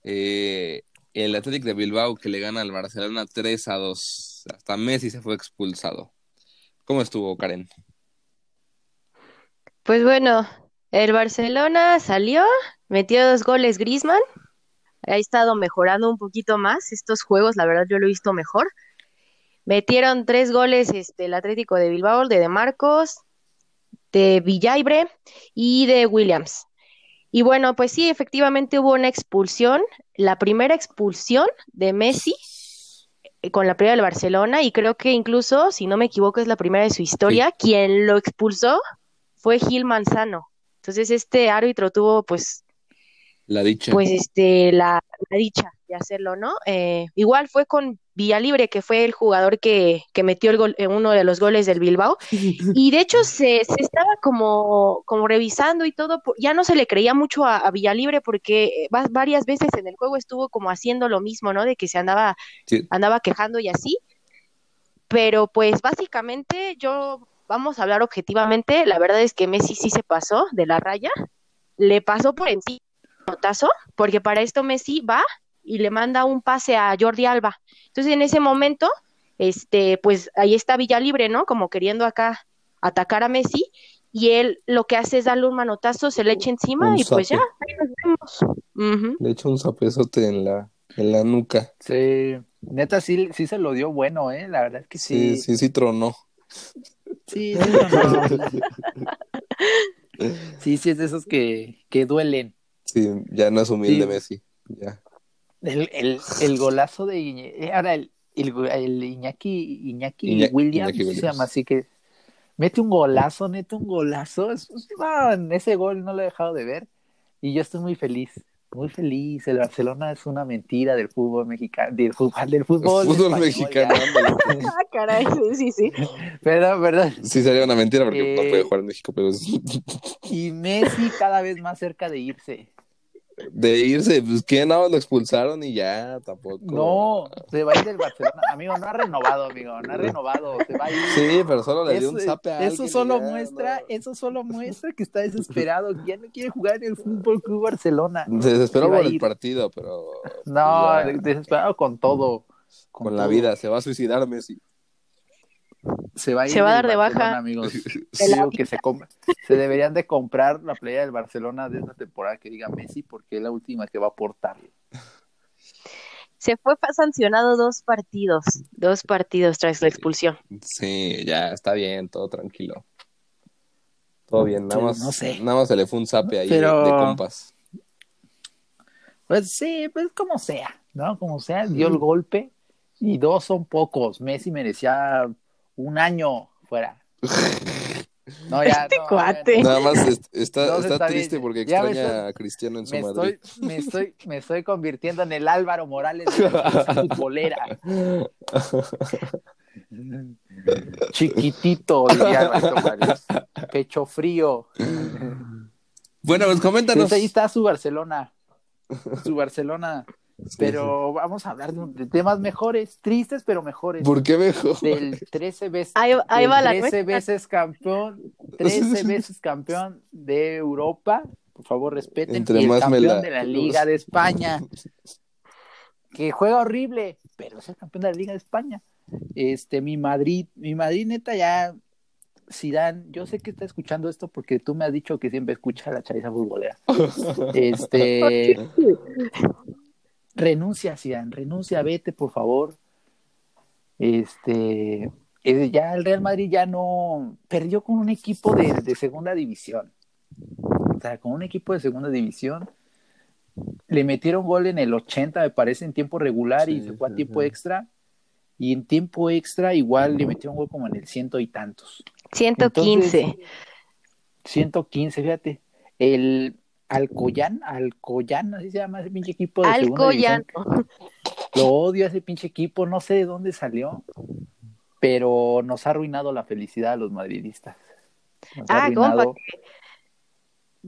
Eh, el Athletic de Bilbao que le gana al Barcelona 3 a 2. Hasta Messi se fue expulsado. ¿Cómo estuvo, Karen? Pues bueno, el Barcelona salió, metió dos goles Griezmann, ha estado mejorando un poquito más estos juegos, la verdad yo lo he visto mejor. Metieron tres goles este, el Atlético de Bilbao, de De Marcos, de Villaibre y de Williams. Y bueno, pues sí, efectivamente hubo una expulsión, la primera expulsión de Messi eh, con la primera del Barcelona y creo que incluso, si no me equivoco, es la primera de su historia. Quien lo expulsó fue Gil Manzano. Entonces este árbitro tuvo pues La dicha. pues este la, la dicha de hacerlo, ¿no? Eh, igual fue con Villalibre, que fue el jugador que, que metió el gol, eh, uno de los goles del Bilbao, y de hecho se, se estaba como, como revisando y todo, ya no se le creía mucho a, a Villalibre porque eh, va- varias veces en el juego estuvo como haciendo lo mismo, ¿no? De que se andaba, Sí. andaba quejando y así, pero pues básicamente yo, vamos a hablar objetivamente, la verdad es que Messi sí se pasó de la raya, le pasó por encima notazo, porque para esto Messi va y le manda un pase a Jordi Alba. Entonces en ese momento, este, pues ahí está Villalibre, ¿no? Como queriendo acá atacar a Messi, y él lo que hace es darle un manotazo, se le echa encima Un y pues ya, zape. ahí nos vemos. Ujú. Le echó un zapezote en la, en la nuca. Sí, neta, sí, sí se lo dio bueno, ¿eh? La verdad es que sí. Sí, sí, sí tronó. Sí, sí, no. sí, sí, es de esos que, que duelen. Sí, ya no es humilde Sí. Messi. Ya. El, el, el golazo de Iñe- eh, ahora el, el, Iñaki, Iñaki Iña- Williams, Iñaki se llama así que mete un golazo, neta un golazo. No, ese gol no lo he dejado de ver y yo estoy muy feliz, muy feliz. El Barcelona es una mentira del fútbol mexicano, del fútbol, del fútbol, mexicano. Ah, caray, sí, sí. Perdón, perdón. Sí, sería una mentira porque no Eh, puede jugar en México, pero Y Messi cada vez más cerca de irse. De irse, pues que nada más lo expulsaron y ya tampoco. No, se va a ir del Barcelona. Amigo, no ha renovado, amigo, no ha renovado. Se va a ir. Sí, pero solo le dio un zape a eso solo ya, muestra, no. eso solo muestra que está desesperado, que ya no quiere jugar en el Fútbol Club Barcelona. Se desesperó Se por el partido, pero. No, ya. desesperado con todo. con, la todo. vida, se va a suicidar Messi. Se va a, ir Se va a dar de baja. amigos. Digo que se, compra- se deberían de comprar la playa del Barcelona de esta temporada que diga Messi porque es la última que va a aportar. Se fue sancionado dos partidos, dos partidos tras la expulsión. Sí, ya está bien, todo tranquilo. Todo bien, nada más, no sé. nada más se le fue un zape ahí de- de, compas. Pues sí, pues como sea, ¿no? Como sea, dio el golpe y dos son pocos. Messi merecía un año fuera. No, ya, Este no, cuate. ya, Nada más est- está, No, está, está bien. triste porque extraña estoy- a Cristiano en su me Madrid. estoy, me estoy, me estoy convirtiendo en el Álvaro Morales de la futbolera. Chiquitito. Pecho frío. Bueno, pues coméntanos. Entonces ahí está su Barcelona. Su Barcelona. Pero vamos a hablar de, temas mejores, tristes pero mejores. ¿Por qué mejor? Del 13 veces, Ahí, ahí va la 13 nuestra. veces campeón, 13 veces campeón de Europa. Por favor, respeten. Entre y el más campeón la- de la Liga de España. Que juega horrible, pero es el campeón de la Liga de España. Este, mi Madrid, mi Madrid neta ya Zidane, yo sé que está escuchando esto porque tú me has dicho que siempre escucha la chaviza futbolera. Este, renuncia, Zidane, renuncia, vete, por favor. Este, eh, ya el Real Madrid ya no perdió con un equipo de, de segunda división. O sea, con un equipo de segunda división. Le metieron gol en el 80, me parece, en tiempo regular y se fue a sí, tiempo sí. extra. Y en tiempo extra igual le metieron gol como en el ciento y tantos. 115. Entonces, 115, fíjate. El Alcoyán, Alcoyán, así se llama ese pinche equipo de división. Lo odio a ese pinche equipo, no sé de dónde salió, pero nos ha arruinado la felicidad a los madridistas. Nos Ah, compa, arruinado,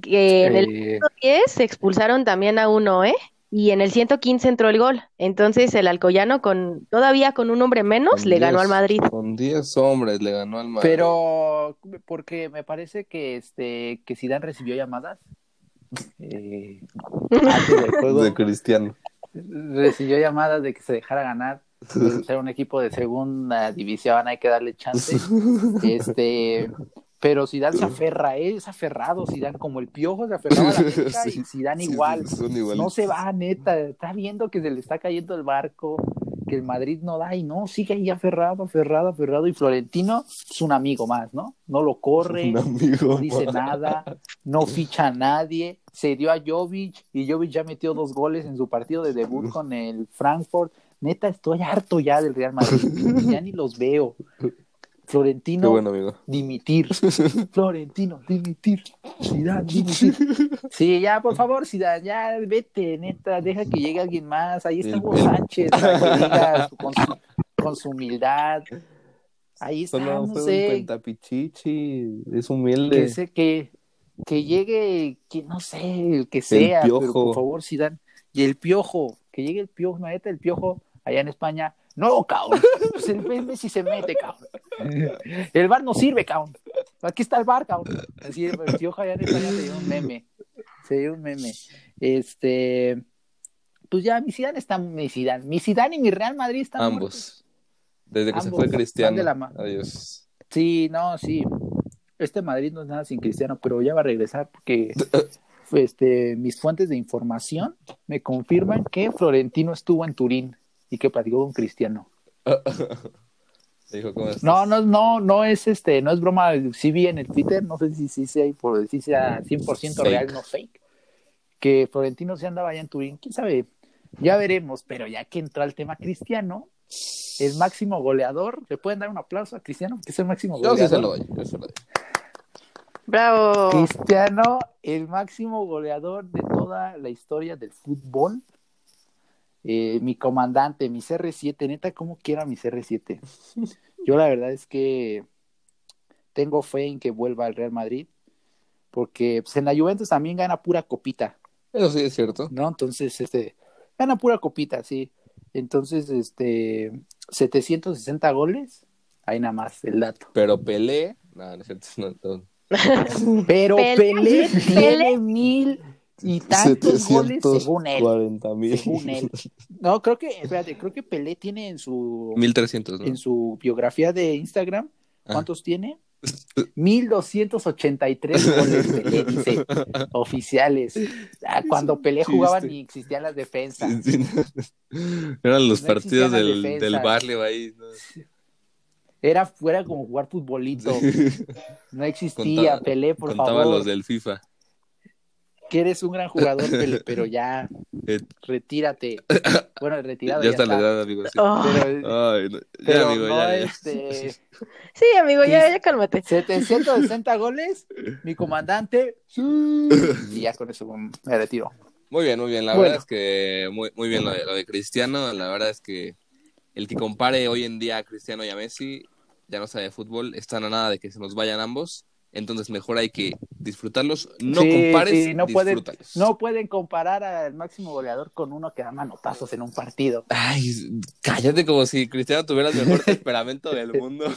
Que en el eh, 110 se expulsaron también a uno, ¿eh? Y en el 115 entró el gol. Entonces el Alcoyano con todavía con un hombre menos Con le ganó 10 al Madrid. Con 10 hombres le ganó al Madrid. pero porque me parece que este que Zidane recibió llamadas eh, antes del juego. de Cristiano. recibió llamadas de que se dejara ganar. Ser un equipo de segunda división, hay que darle chance. Este, pero Zidane se aferra, ¿eh? es aferrado Zidane, como el piojo se aferraba a la Sí, y Zidane igual. sí. No se va, neta, está viendo que se le está cayendo el barco, que el Madrid no da y no, sigue ahí aferrado, aferrado, aferrado. Y Florentino es un amigo más, ¿no? No lo corre, Un amigo. no dice nada, no ficha a nadie, se dio a Jovic y Jovic ya metió dos goles en su partido de debut con el Frankfurt. Neta, estoy harto ya del Real Madrid, ya ni los veo. Florentino, bueno, amigo. dimitir. Florentino, dimitir. Zidane, dimitir. Sí, ya, por favor, Zidane, ya vete, neta, deja que llegue alguien más. Ahí está Hugo Sánchez, para que diga su- con, su, con su humildad. Ahí está, Solo no fue un sé, pentapichichi. Es humilde. que sé que, que llegue, que no sé, el que sea, pero Piojo. por favor, Zidane. Y el piojo, que llegue el piojo, neta, el piojo allá en España. No, cabrón. Pues el Messi se mete, cabrón. El bar no sirve, cabrón. Aquí está el bar, cabrón. Así, el piojo allá en España se dio un meme. Se dio un meme. Este. Pues ya, mi Zidane está. Mi Zidane, mi Zidane y mi Real Madrid están. muertos. Ambos. Desde que se fue Cristiano. Adiós. Sí, no, sí. Este Madrid no es nada sin Cristiano, pero ya va a regresar porque este, mis fuentes de información me confirman que Florentino estuvo en Turín y que platicó con Cristiano. No, no, no, no es este, no es broma. Sí vi en el Twitter, no sé si, si sea por si sea 100% real, no fake, que Florentino se andaba allá en Turín. Quién sabe, ya veremos. Pero ya que entró al tema Cristiano, el máximo goleador, ¿le pueden dar un aplauso a Cristiano? Que es el máximo Yo goleador. sí se lo doy. Yo se lo doy. Bravo. Cristiano, el máximo goleador de toda la historia del fútbol. Eh, mi comandante, mi CR7, neta, como quiera mi CR7. Yo la verdad es que tengo fe en que vuelva al Real Madrid, porque pues, en la Juventus también gana pura copita, Eso sí es cierto. ¿no? Entonces, este, gana pura copita, sí. Entonces, este, 760 goles, ahí nada más el dato. Pero Pelé. No, no es cierto. No, no. Pero Pelé, Pelé, Pelé. tiene mil y tantos goles según él. 40 mil. Según él. No, creo que, espérate, creo que Pelé tiene en su 1300, ¿no? en su biografía de Instagram, Ah. ¿cuántos tiene? 1283 goles Pelé, dice, oficiales. Ah, cuando Pelé jugaba ni existían las defensas. Sí, no. Eran los No partidos del, del barrio ahí. ¿no? Era fuera como jugar futbolito. No existía Contaba- Pelé, por Contaba favor. los del FIFA. Que eres un gran jugador, pero ya Eh, retírate. Bueno, el retirado ya ya, está la edad, amigo. sí. Oh, Pero, Ay, no. Ya, pero amigo, no ya, ya. este sí, amigo, ya, ya cálmate. 760 goles, mi comandante. Y ya con eso me retiro. Muy bien, muy bien. La Bueno. verdad es que muy, muy bien lo de, lo de Cristiano. La verdad es que el que compare hoy en día a Cristiano y a Messi ya no sabe de fútbol. Están a nada de que se nos vayan ambos. Entonces mejor hay que disfrutarlos. No Sí, compares, sí, no pueden, no pueden comparar al máximo goleador con uno que da manotazos en un partido. Ay, cállate como si Cristiano tuviera el mejor temperamento del mundo.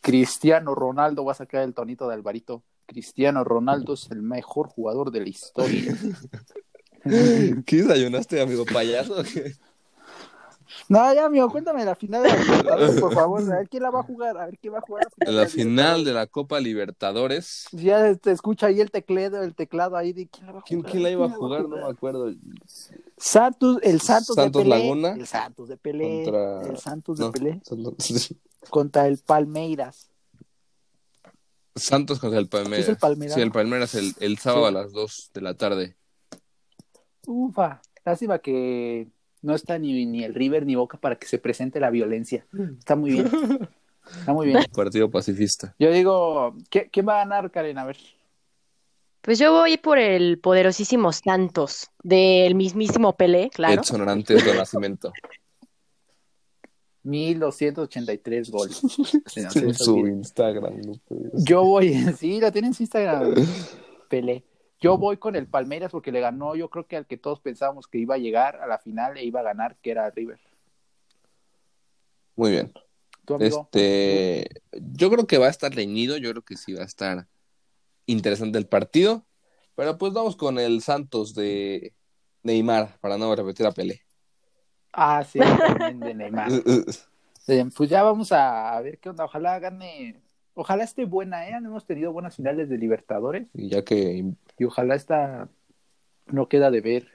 Cristiano Ronaldo va a sacar el tonito de Alvarito. Cristiano Ronaldo es el mejor jugador de la historia. ¿Qué desayunaste, amigo payaso? No, ya, amigo, cuéntame la final de la Libertadores, por favor. A ver quién la va a jugar. A ver quién va a jugar En la final de la Copa Libertadores. Ya te escucha ahí el teclado, el teclado ahí de quién la va a ¿Quién, jugar. quién la iba a jugar? No me acuerdo. Santos, el Santos, Santos de Pelé. Laguna El Santos de Pelé. contra- El Santos de No, Pelé. Santos- Contra el Palmeiras. Santos contra el Palmeiras. ¿Es el Palmeiras? Sí, el Palmeiras el, el sábado Sí. a las 2 de la tarde. Ufa. Lástima que no está ni, ni el River ni Boca para que se presente la violencia. Está muy bien. Está muy bien. Partido pacifista. Yo digo, ¿qué- ¿quién va a ganar, Karen? A ver. Pues yo voy por el poderosísimo Santos, del mismísimo Pelé, claro. Edson Arantes de Nacimiento. 1283 goles. En su. Instagram. no. Yo voy, sí, la tiene en su Instagram, Pelé. Yo voy con el Palmeiras porque le ganó, yo creo que al que todos pensábamos que iba a llegar a la final e iba a ganar, que era River. Muy bien. Este, yo creo que va a estar reñido, yo creo que sí va a estar interesante el partido, pero pues vamos con el Santos de Neymar para no repetir a Pelé. Ah, sí, también de Neymar. Eh, Pues ya vamos a ver qué onda. Ojalá gane. Ojalá esté buena, ¿eh? Hemos tenido buenas finales de Libertadores Y ya que y ojalá esta no queda de ver.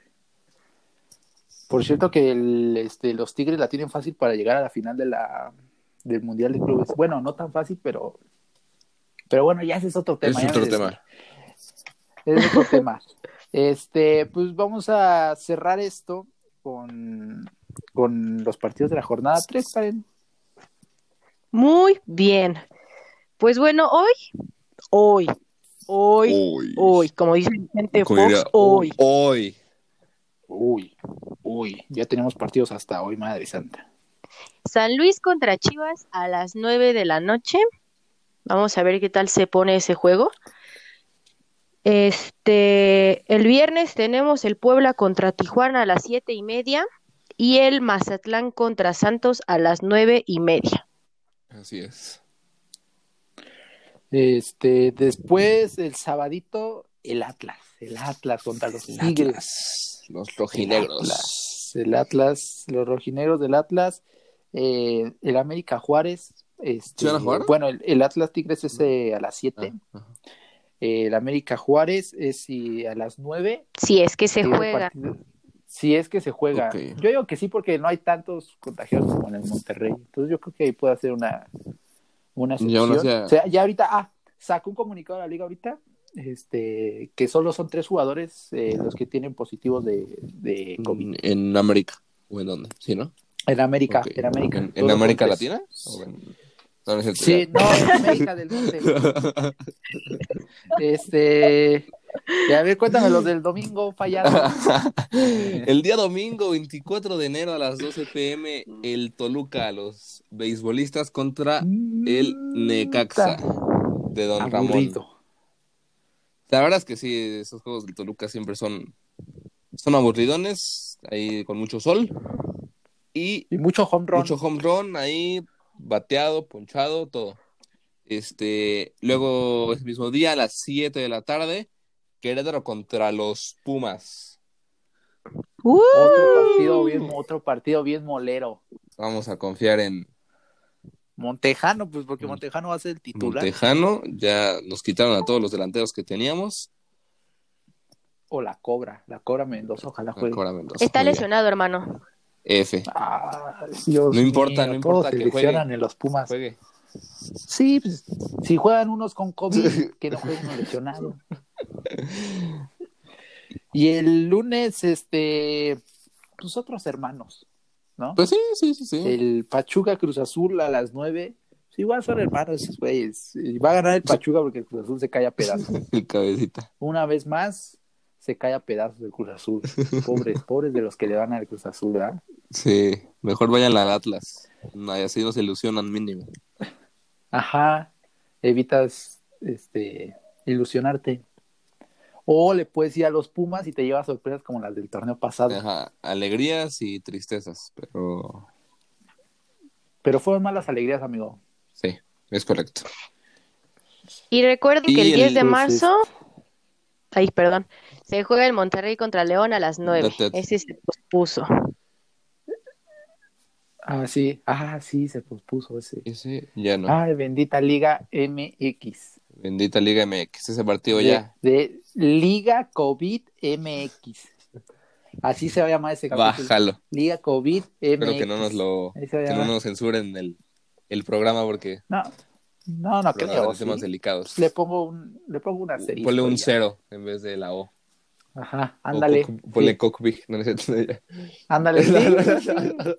Por cierto que el, este, los Tigres la tienen fácil para llegar a la final de la del Mundial de Clubes. Bueno, no tan fácil, pero pero bueno, ya ese es otro tema. es otro me tema. desvié. Es otro tema. Este, pues vamos a cerrar esto con, con los partidos de la jornada 3, Karen. Muy bien. Pues bueno, hoy, hoy, hoy, hoy, como dice Como Fox, diría, hoy. Hoy. Uy, uy, ya tenemos partidos hasta hoy, madre santa. San Luis contra Chivas a las 9 de la noche. Vamos a ver qué tal se pone ese juego. Este, el viernes tenemos el Puebla contra Tijuana a las siete y media y el Mazatlán contra Santos a las nueve y media. Así es. Este, después el sabadito, el Atlas, el Atlas contra los El Tigres. Atlas, Los El rojinegros. Atlas, el Atlas, los rojinegros del Atlas, eh, el América Juárez. Este, ¿Sí van a jugar? Bueno, el, el Atlas Tigres es eh, a las 7, Ah, el América Juárez es y a las 9. Si es que se juega. partido- Si es que se juega. Yo digo que sí, porque no hay tantos contagiados como en el Monterrey. Entonces yo creo que ahí puede hacer una, una excepción. así, O sea, ya ahorita, ah, sacó un comunicado de la liga ahorita, este, que solo son tres jugadores eh, los que tienen positivos de, de COVID. En América. ¿O en dónde? Sí, ¿no? En América, en América. ¿En, en América. Latina? ¿O en- no, no es cierto, Sí, no, en América del Norte. Este, y a ver, cuéntame los del domingo fallado. El día domingo 24 de enero a las 12 pm, el Toluca, los beisbolistas contra el Necaxa de Don Ramón. La verdad es que sí, esos juegos del Toluca siempre son, son aburridones, ahí con mucho sol y Y mucho home run. mucho home run ahí, bateado, ponchado, todo. Este, luego ese mismo día a las 7 de la tarde, Querétaro contra los Pumas. ¡Uh! Otro partido bien, otro partido bien molero. Vamos a confiar en Montejano, pues porque Mm. Montejano va a ser el titular. Montejano. Ya nos quitaron a todos los delanteros que teníamos. O la Cobra, la Cobra Mendoza, ojalá juegue. Cobra Mendoza. Está bien. lesionado, hermano. F. Ah, No importa, mío, no importa que lesionan juegue. en los Pumas. Juegue. Sí, pues, si juegan unos con COVID, que no jueguen uno lesionado. Y el lunes, este, pues otros hermanos, ¿no? Pues sí, sí, sí, sí. El Pachuca Cruz Azul a las nueve. Sí, igual son hermanos esos güeyes. Y va a ganar el Pachuca porque el Cruz Azul se cae a pedazos. El cabecita. Una vez más, se cae a pedazos el Cruz Azul. Pobres, pobres de los que le van al Cruz Azul, ¿verdad? Sí, mejor vayan al Atlas. No, así nos ilusionan mínimo. Ajá, evitas este ilusionarte. O le puedes ir a los Pumas y te llevas sorpresas como las del torneo pasado. Ajá, alegrías y tristezas, pero Pero fueron malas alegrías, amigo. sí, es correcto. Y recuerden que Y el 10 el- de marzo, ay, perdón, se juega el Monterrey contra León a las 9. Date- Ese se pospuso. Ah, sí, ah, sí, se pospuso ese. Ese ya no. Ay, bendita Liga MX. Bendita Liga MX, ese partido De, ya. de Liga COVID MX. Así se va a llamar ese capítulo. Bájalo. Liga COVID MX. Espero que no nos lo que no nos censuren el, el programa porque No, no, no creo. temas sí. delicados. Le pongo un, le pongo una serie. Ponle un cero en vez de la O. Ajá, O ándale. Ponle Sí, cockpit. No, no es cierto, ya. ándale. sí, sí, sí.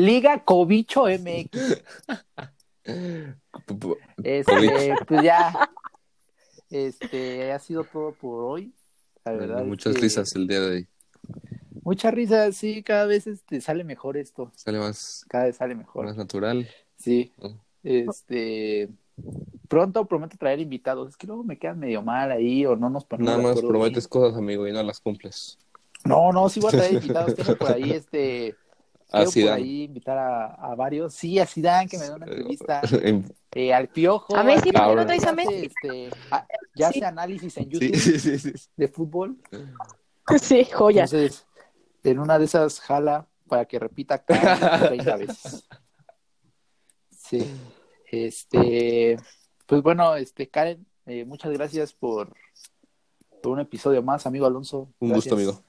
Liga Cobicho MX. Este, pues ya. Este, ha sido todo por hoy. La verdad. es Muchas que- risas el día de hoy. Muchas risas, sí, cada vez este, sale mejor esto. Sale más, Cada vez sale mejor. más natural. Sí. ¿no? Este. Pronto prometo traer invitados. Es que luego me quedan medio mal ahí o no nos ponemos Nada más prometes cosas, amigo, y no las cumples. No, no, sí voy a traer invitados. Tengo por ahí este. A Quiero por ahí invitar a, a varios. Sí, a Zidane, que me da una entrevista. En- Eh, al Piojo. A Messi, ¿por qué no que traes a hace, Messi? Este, a- ya Sí. hace análisis en Sí, YouTube sí, sí, sí. de fútbol. Sí, joya. Entonces, en una de esas jala para que repita cada 30 veces. Sí. Este, pues bueno, este, Karen, eh, muchas gracias por, por un episodio más, amigo Alonso. Un Gracias. gusto, amigo.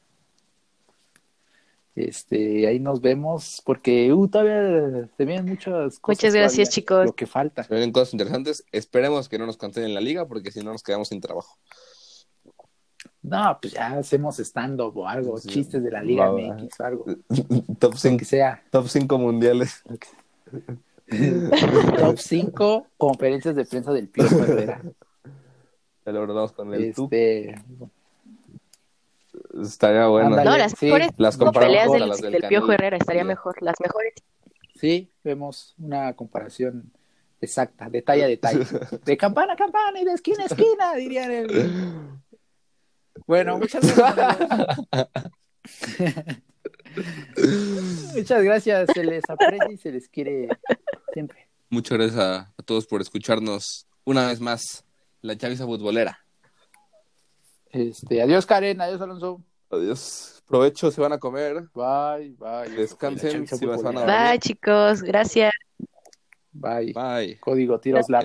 Este, ahí nos vemos, porque uh, todavía se vienen muchas cosas. Muchas gracias, todavía, chicos. Lo que falta. Se vienen cosas interesantes. Esperemos que no nos cancelen la liga, porque si no nos quedamos sin trabajo. No, pues ya hacemos stand-up o algo, Sí. chistes de la Liga Va. MX o algo. Top Lo 5 que sea. top cinco mundiales. Top 5 conferencias de prensa del Pío Herrera. Ya lo abordamos con el tú. Este, Estaría bueno. Ándale. No, las Sí, mejores las peleas con del, las del del Piojo. Herrera estaría mejor. Las mejores. Sí, vemos una comparación exacta, detalle a detalle. De campana a campana y de esquina a esquina, dirían el... Bueno, muchas gracias. muchas gracias, se les aprecia y se les quiere siempre. Muchas gracias a, a todos por escucharnos una vez más. La chaviza futbolera. Este, adiós Karen, adiós Alonso. Adiós. Provecho, se van a comer. Bye, bye. Descansen, si a. Bye, chicos. Gracias. Bye. Bye. Código tiros largos.